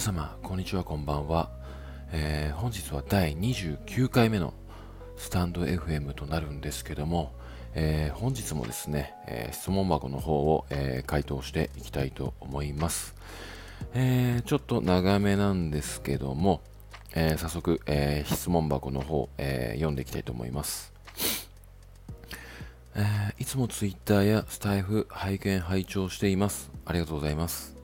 皆様、こんにちは、こんばんは。えー、本日は第29回目のスタンド FM となるんですけども、えー、本日もですね、えー、質問箱の方を、え回答していきたいと思います。えちょっと長めなんですけども、え早速、え質問箱の方、え読んでいきたいと思います。えいつも Twitter やスタイフ拝見拝聴しています。ありがとうございます。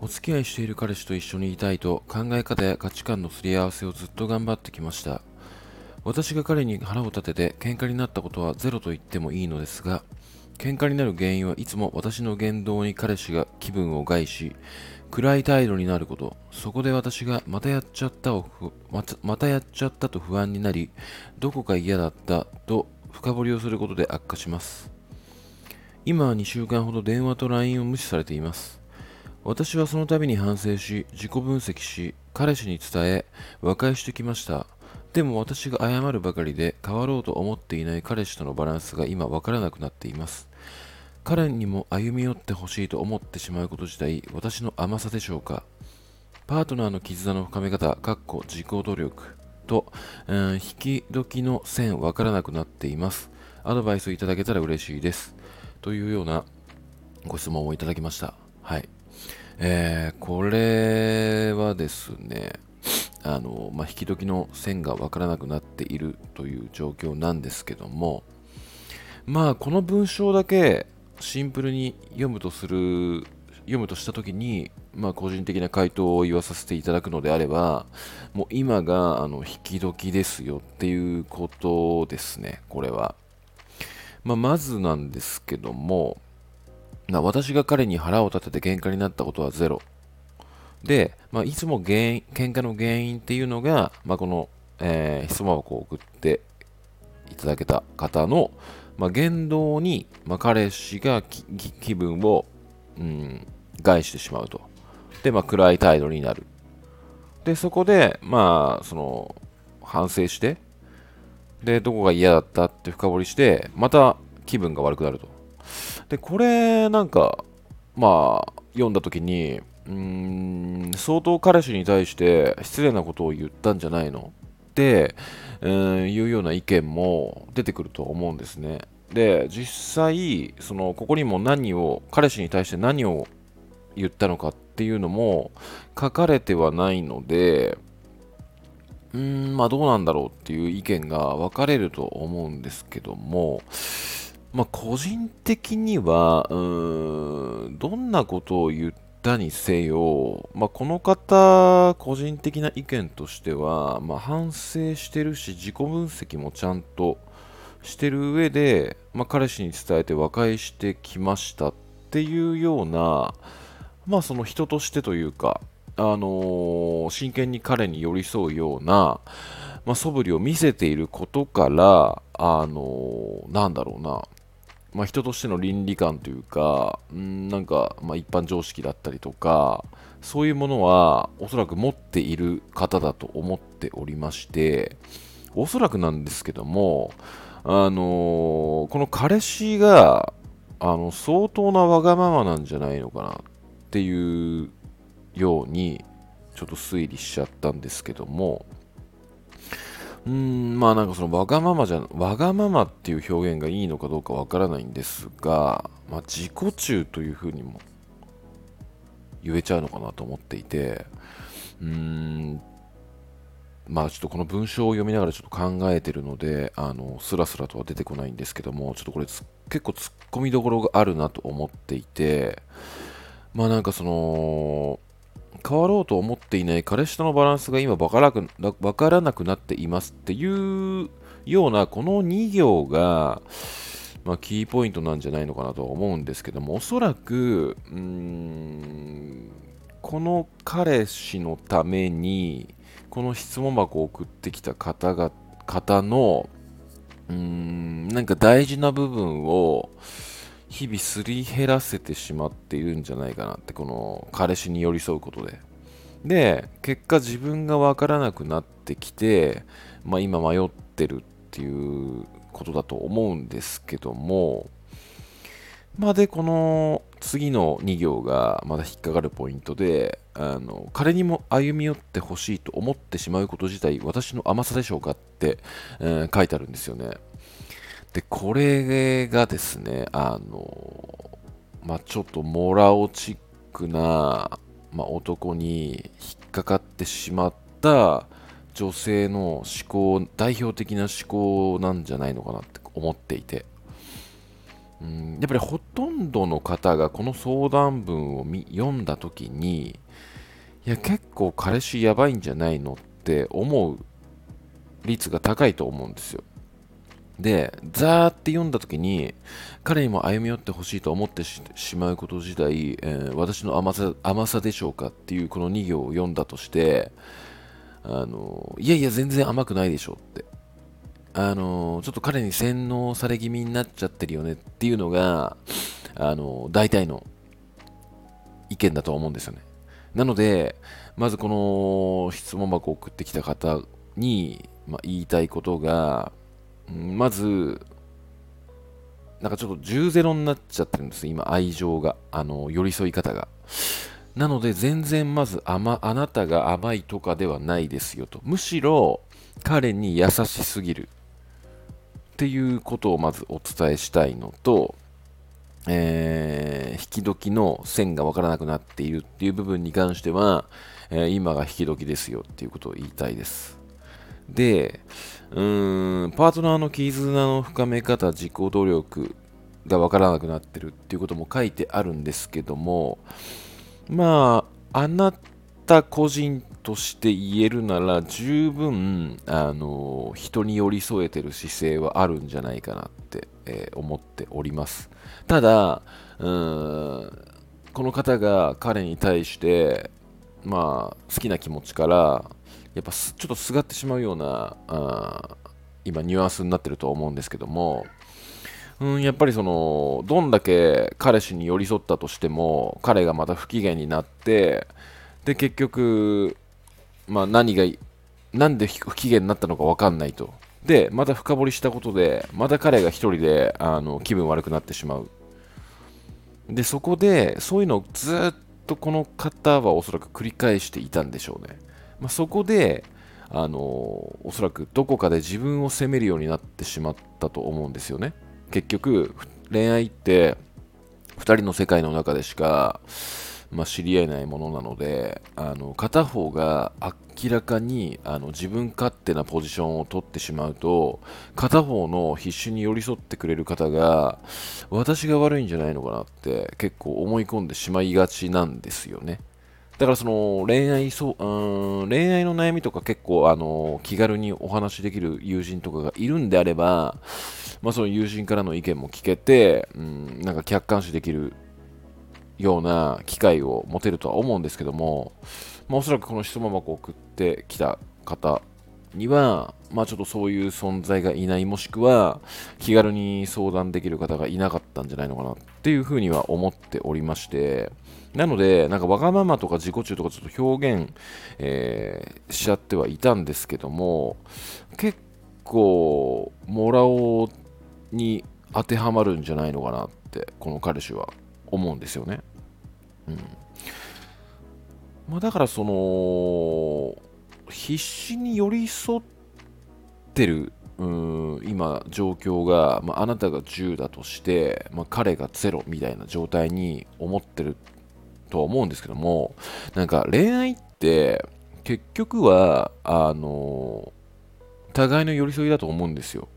お付き合いしている彼氏と一緒にいたいと考え方や価値観のすり合わせをずっと頑張ってきました。私が彼に腹を立てて喧嘩になったことはゼロと言ってもいいのですが、喧嘩になる原因はいつも私の言動に彼氏が気分を害し、暗い態度になること、そこで私がまたやっちゃったをままたやっちゃったと不安になり、どこか嫌だったと深掘りをすることで悪化します。今は2週間ほど電話と LINE を無視されています。私はその度に反省し、自己分析し、彼氏に伝え、和解してきました。でも私が謝るばかりで変わろうと思っていない彼氏とのバランスが今わからなくなっています。彼にも歩み寄ってほしいと思ってしまうこと自体、私の甘さでしょうか。パートナーの絆の深め方、かっこ自己努力と、うん、引き時の線わからなくなっています。アドバイスをいただけたら嬉しいです。というようなご質問をいただきました。はい。えー、これはですね、あの、まあ、引き時の線がわからなくなっているという状況なんですけども、まあ、この文章だけシンプルに読むとする、読むとしたときに、まあ、個人的な回答を言わさせていただくのであれば、もう今があの引き時ですよっていうことですね、これは。まあ、まずなんですけども、な私が彼に腹を立てて喧嘩になったことはゼロ。で、まあ、いつも原因喧嘩の原因っていうのが、まあ、この、えー、質問箱を送っていただけた方の、まあ、言動に、まあ、彼氏が気分を、うん、害してしまうと。で、まあ、暗い態度になる。で、そこで、まあ、その、反省して、で、どこが嫌だったって深掘りして、また気分が悪くなると。で、これ、なんか、まあ、読んだ時に、うーん、相当彼氏に対して失礼なことを言ったんじゃないの？って、うん、いうような意見も出てくると思うんですね。で、実際、その、ここにも何を、彼氏に対して何を言ったのかっていうのも書かれてはないので、うーん、まあどうなんだろうっていう意見が分かれると思うんですけども、まあ、個人的には、うん、どんなことを言ったにせよ、まあ、この方、個人的な意見としては、まあ、反省してるし、自己分析もちゃんとしてる上で、まあ、彼氏に伝えて和解してきましたっていうような、まあ、その人としてというか、あのー、真剣に彼に寄り添うような、まあ、素振りを見せていることから、あのー、なんだろうな、まあ、人としての倫理観というか、んなんか、まあ、一般常識だったりとか、そういうものはおそらく持っている方だと思っておりまして、おそらくなんですけども、あのー、この彼氏が、あの、相当なわがままなんじゃないのかなっていうように、ちょっと推理しちゃったんですけども、うーん、まあなんかそのわがままじゃ、わがままっていう表現がいいのかどうかわからないんですが、まあ自己中というふうにも言えちゃうのかなと思っていて、うーん、まあちょっとこの文章を読みながらちょっと考えてるので、あの、スラスラとは出てこないんですけども、ちょっとこれ結構突っ込みどころがあるなと思っていて、まあなんかその、変わろうと思っていない彼氏とのバランスが今分から分からなくなっていますっていうようなこの2行が、まあ、キーポイントなんじゃないのかなとは思うんですけどもおそらくうーんこの彼氏のためにこの質問箱を送ってきた方が方のうーんなんか大事な部分を日々すり減らせてしまっているんじゃないかなってこの彼氏に寄り添うことでで結果自分が分からなくなってきて、まあ、今迷ってるっていうことだと思うんですけどもまあでこの次の2行がまだ引っかかるポイントで、あの彼にも歩み寄ってほしいと思ってしまうこと自体、私の甘さでしょうかって、えー、書いてあるんですよね。で、これがですね、あの、まあ、ちょっとモラオチックな、まあ、男に引っかかってしまった女性の思考、代表的な思考なんじゃないのかなって思っていて。うん、やっぱりほとんどの方がこの相談文を読んだ時にいや結構彼氏やばいんじゃないのって思う率が高いと思うんですよで、ザーって読んだ時に、彼にも歩み寄ってほしいと思ってしまうこと自体、えー、私の甘さ甘さでしょうかっていうこの2行を読んだとして、あのいやいや、全然甘くないでしょって。あのちょっと彼に洗脳され気味になっちゃってるよねっていうのが、あの大体の意見だと思うんですよね。なので、まずこの質問箱を送ってきた方に、まあ、言いたいことが、まず、なんかちょっと10ゼロになっちゃってるんです、今、愛情が、あの、寄り添い方が。なので、全然まず甘、あなたが甘いとかではないですよと。むしろ、彼に優しすぎる。っていうことをまずお伝えしたいのと、えー、引き時の線がわからなくなっているっていう部分に関しては、えー、今が引き時ですよっていうことを言いたいです。で、うーん、パートナーの絆の深め方、自己努力がわからなくなってるっていうことも書いてあるんですけども、まあ、あなた個人として言えるなら、十分、あの、人に寄り添えてる姿勢はあるんじゃないかなって、えー、思っております。ただ、うーん、この方が彼に対して、まあ、好きな気持ちから、やっぱちょっとすがってしまうようなあ今ニュアンスになってると思うんですけどもうんやっぱりそのどんだけ彼氏に寄り添ったとしても彼がまた不機嫌になってで結局、まあ、何がなんで不機嫌になったのか分かんないと。でまた深掘りしたことでまた彼が1人であの気分悪くなってしまう。でそこでそういうのをずっとこの方はおそらく繰り返していたんでしょうね。まあ、そこであのおそらくどこかで自分を責めるようになってしまったと思うんですよね結局恋愛って2人の世界の中でしか、まあ、知り合えないものなのであの片方が明らかにあの自分勝手なポジションを取ってしまうと片方の必死に寄り添ってくれる方が私が悪いんじゃないのかなって結構思い込んでしまいがちなんですよね。だからその恋愛そううん恋愛の悩みとか結構あの気軽にお話しできる友人とかがいるんであれば、まあ、その友人からの意見も聞けて、うん、なんか客観視できるような機会を持てるとは思うんですけども、まあ、おそらくこの質問箱を送ってきた方には、まあ、ちょっとそういう存在がいないもしくは気軽に相談できる方がいなかったんじゃないのかなっていうふうには思っておりまして、なので、なんかわがままとか自己中とかちょっと表現、えー、しちゃってはいたんですけども、結構、モラオに当てはまるんじゃないのかなって、この彼氏は思うんですよね。うん。まあ、だからその、必死に寄り添ってるうん今状況が、まあ、あなたが10だとして、まあ、彼が0みたいな状態に思ってるとは思うんですけども、なんか恋愛って結局は、あの、互いの寄り添いだと思うんですよ。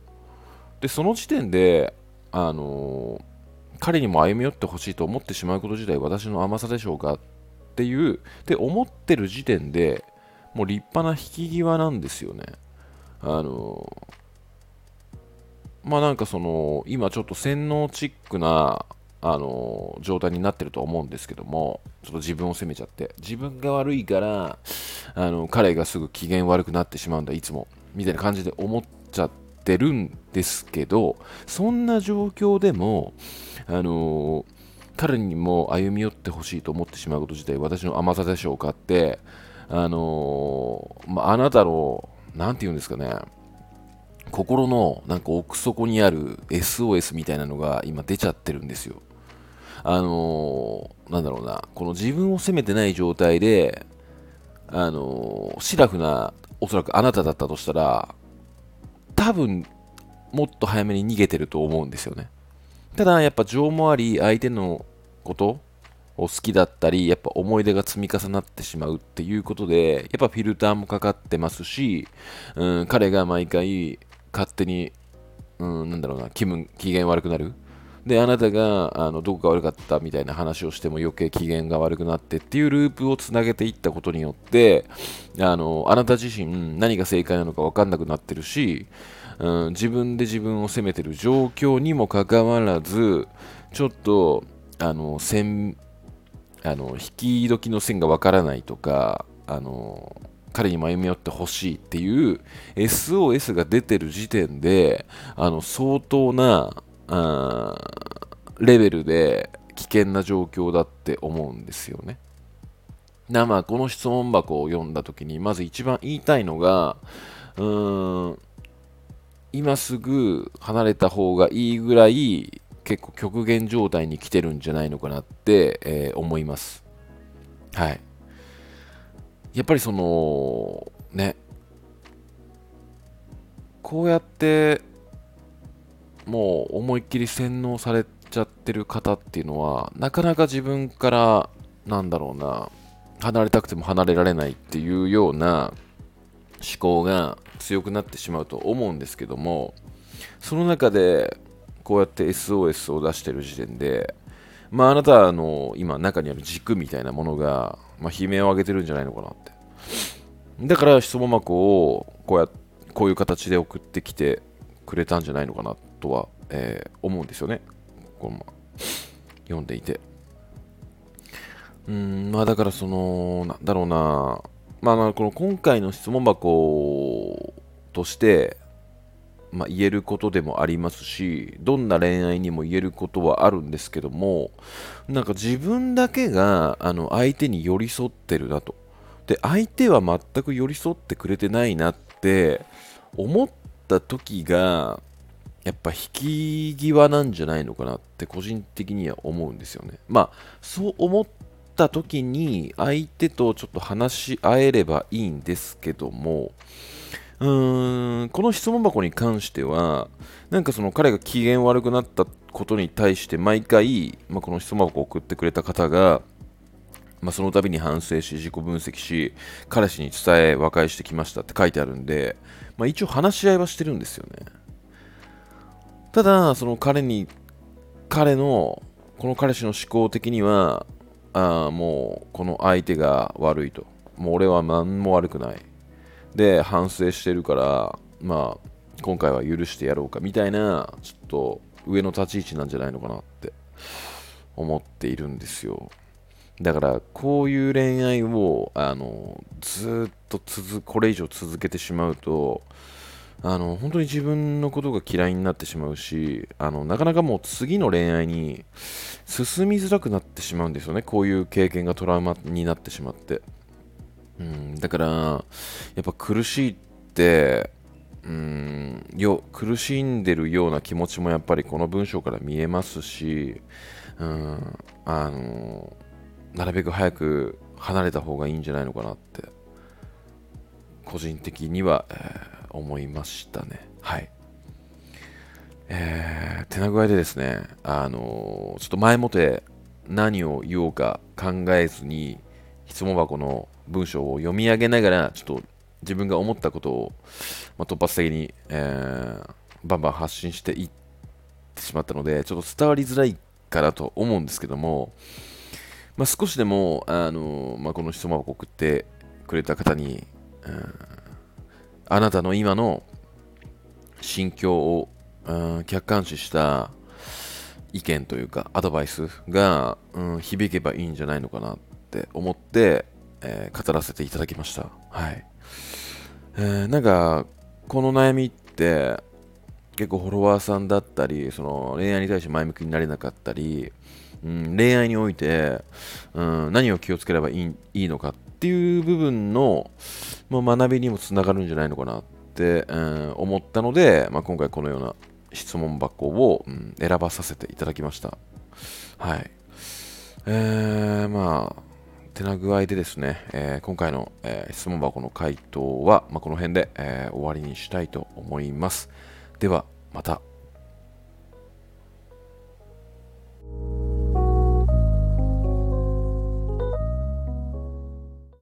で、その時点で、あの、彼にも歩み寄ってほしいと思ってしまうこと自体私の甘さでしょうかっていう、って思ってる時点でもう立派な引き際なんですよね。あの、まあなんかその、今ちょっと洗脳チックなあの状態になってると思うんですけども、ちょっと自分を責めちゃって、自分が悪いから、あの彼がすぐ機嫌悪くなってしまうんだ、いつも、みたいな感じで思っちゃってるんですけど、そんな状況でも、あの彼にも歩み寄ってほしいと思ってしまうこと自体、私の甘さでしょうかって、あのまあ、あなたの、なんて言うんですかね、心のなんか奥底にある SOS みたいなのが今出ちゃってるんですよ。あのー、なんだろうな、この自分を責めてない状態で、あのー、シラフな、おそらくあなただったとしたら、多分、もっと早めに逃げてると思うんですよね。ただ、やっぱ情もあり、相手のことを好きだったり、やっぱ思い出が積み重なってしまうっていうことで、やっぱフィルターもかかってますし、うん、彼が毎回勝手に、うん、なんだろうな、気分、機嫌悪くなる。で、あなたがあのどこが悪かったみたいな話をしても余計機嫌が悪くなってっていうループをつなげていったことによって、あのあなた自身何が正解なのか分かんなくなってるし、うん、自分で自分を責めてる状況にもかかわらず、ちょっと、あの、線、あの、引き時の線が分からないとか、あの、彼に歩み寄ってほしいっていう SOS が出てる時点で、あの、相当な、レベルで危険な状況だって思うんですよね。なまあこの質問箱を読んだ時にまず一番言いたいのがうーん今すぐ離れた方がいいぐらい結構極限状態に来てるんじゃないのかなって、えー、思います。はい。やっぱりそのねこうやってもう思いっきり洗脳されちゃってる方っていうのはなかなか自分からなんだろうな離れたくても離れられないっていうような思考が強くなってしまうと思うんですけどもその中でこうやって SOS を出してる時点でまああなたの今中にある軸みたいなものが、まあ、悲鳴を上げてるんじゃないのかなって。だから質問箱をこうやこういう形で送ってきてくれたんじゃないのかなって。とは、えー、思うんですよね。この読んでいて。うん、まあだからその、なんだろうな、まあこの今回の質問箱として、まあ、言えることでもありますし、どんな恋愛にも言えることはあるんですけども、なんか自分だけがあの相手に寄り添ってるなと。で、相手は全く寄り添ってくれてないなって思った時が、やっぱ引き際なんじゃないのかなって個人的には思うんですよね。まあそう思った時に相手とちょっと話し合えればいいんですけどもうーんこの質問箱に関してはなんかその彼が機嫌悪くなったことに対して毎回、まあ、この質問箱を送ってくれた方がまあ、その度に反省し、自己分析し、彼氏に伝え、和解してきましたって書いてあるんで、まあ、一応話し合いはしてるんですよね。ただ、その彼に、彼の、この彼氏の思考的には、あもうこの相手が悪いと。もう俺は何も悪くない。で、反省してるから、まあ、今回は許してやろうかみたいな、ちょっと上の立ち位置なんじゃないのかなって思っているんですよ。だから、こういう恋愛を、あの、ずっと続、これ以上続けてしまうと、あの本当に自分のことが嫌いになってしまうしあのなかなかもう次の恋愛に進みづらくなってしまうんですよね。こういう経験がトラウマになってしまって、うん、だからやっぱ苦しいってうんよ苦しんでるような気持ちもやっぱりこの文章から見えますし、うん、あのなるべく早く離れた方がいいんじゃないのかなって。個人的には、えー思いましたね。はい。えー、手な具合でですね、あのー、ちょっと前もて何を言おうか考えずに質問箱の文章を読み上げながら、ちょっと自分が思ったことを、まあ、突発的に、えー、バンバン発信していってしまったので、ちょっと伝わりづらいかなと思うんですけども、まあ、少しでも、あのまあ、この質問箱を送ってくれた方に、うんあなたの今の心境を、うん、客観視した意見というかアドバイスが、うん、響けばいいんじゃないのかなって思って、えー、語らせていただきました。はい。えー、なんか、この悩みって結構フォロワーさんだったり、その恋愛に対して前向きになれなかったり、うん、恋愛において、うん、何を気をつければいいいいのかっていう部分の、まあ、学びにもつながるんじゃないのかなって、うん、思ったので、まあ、今回このような質問箱を、うん、選ばさせていただきました。はい。えー、まあ、てな具合でですね、えー、今回の、えー、質問箱の回答は、まあ、この辺で、えー、終わりにしたいと思います。では、また。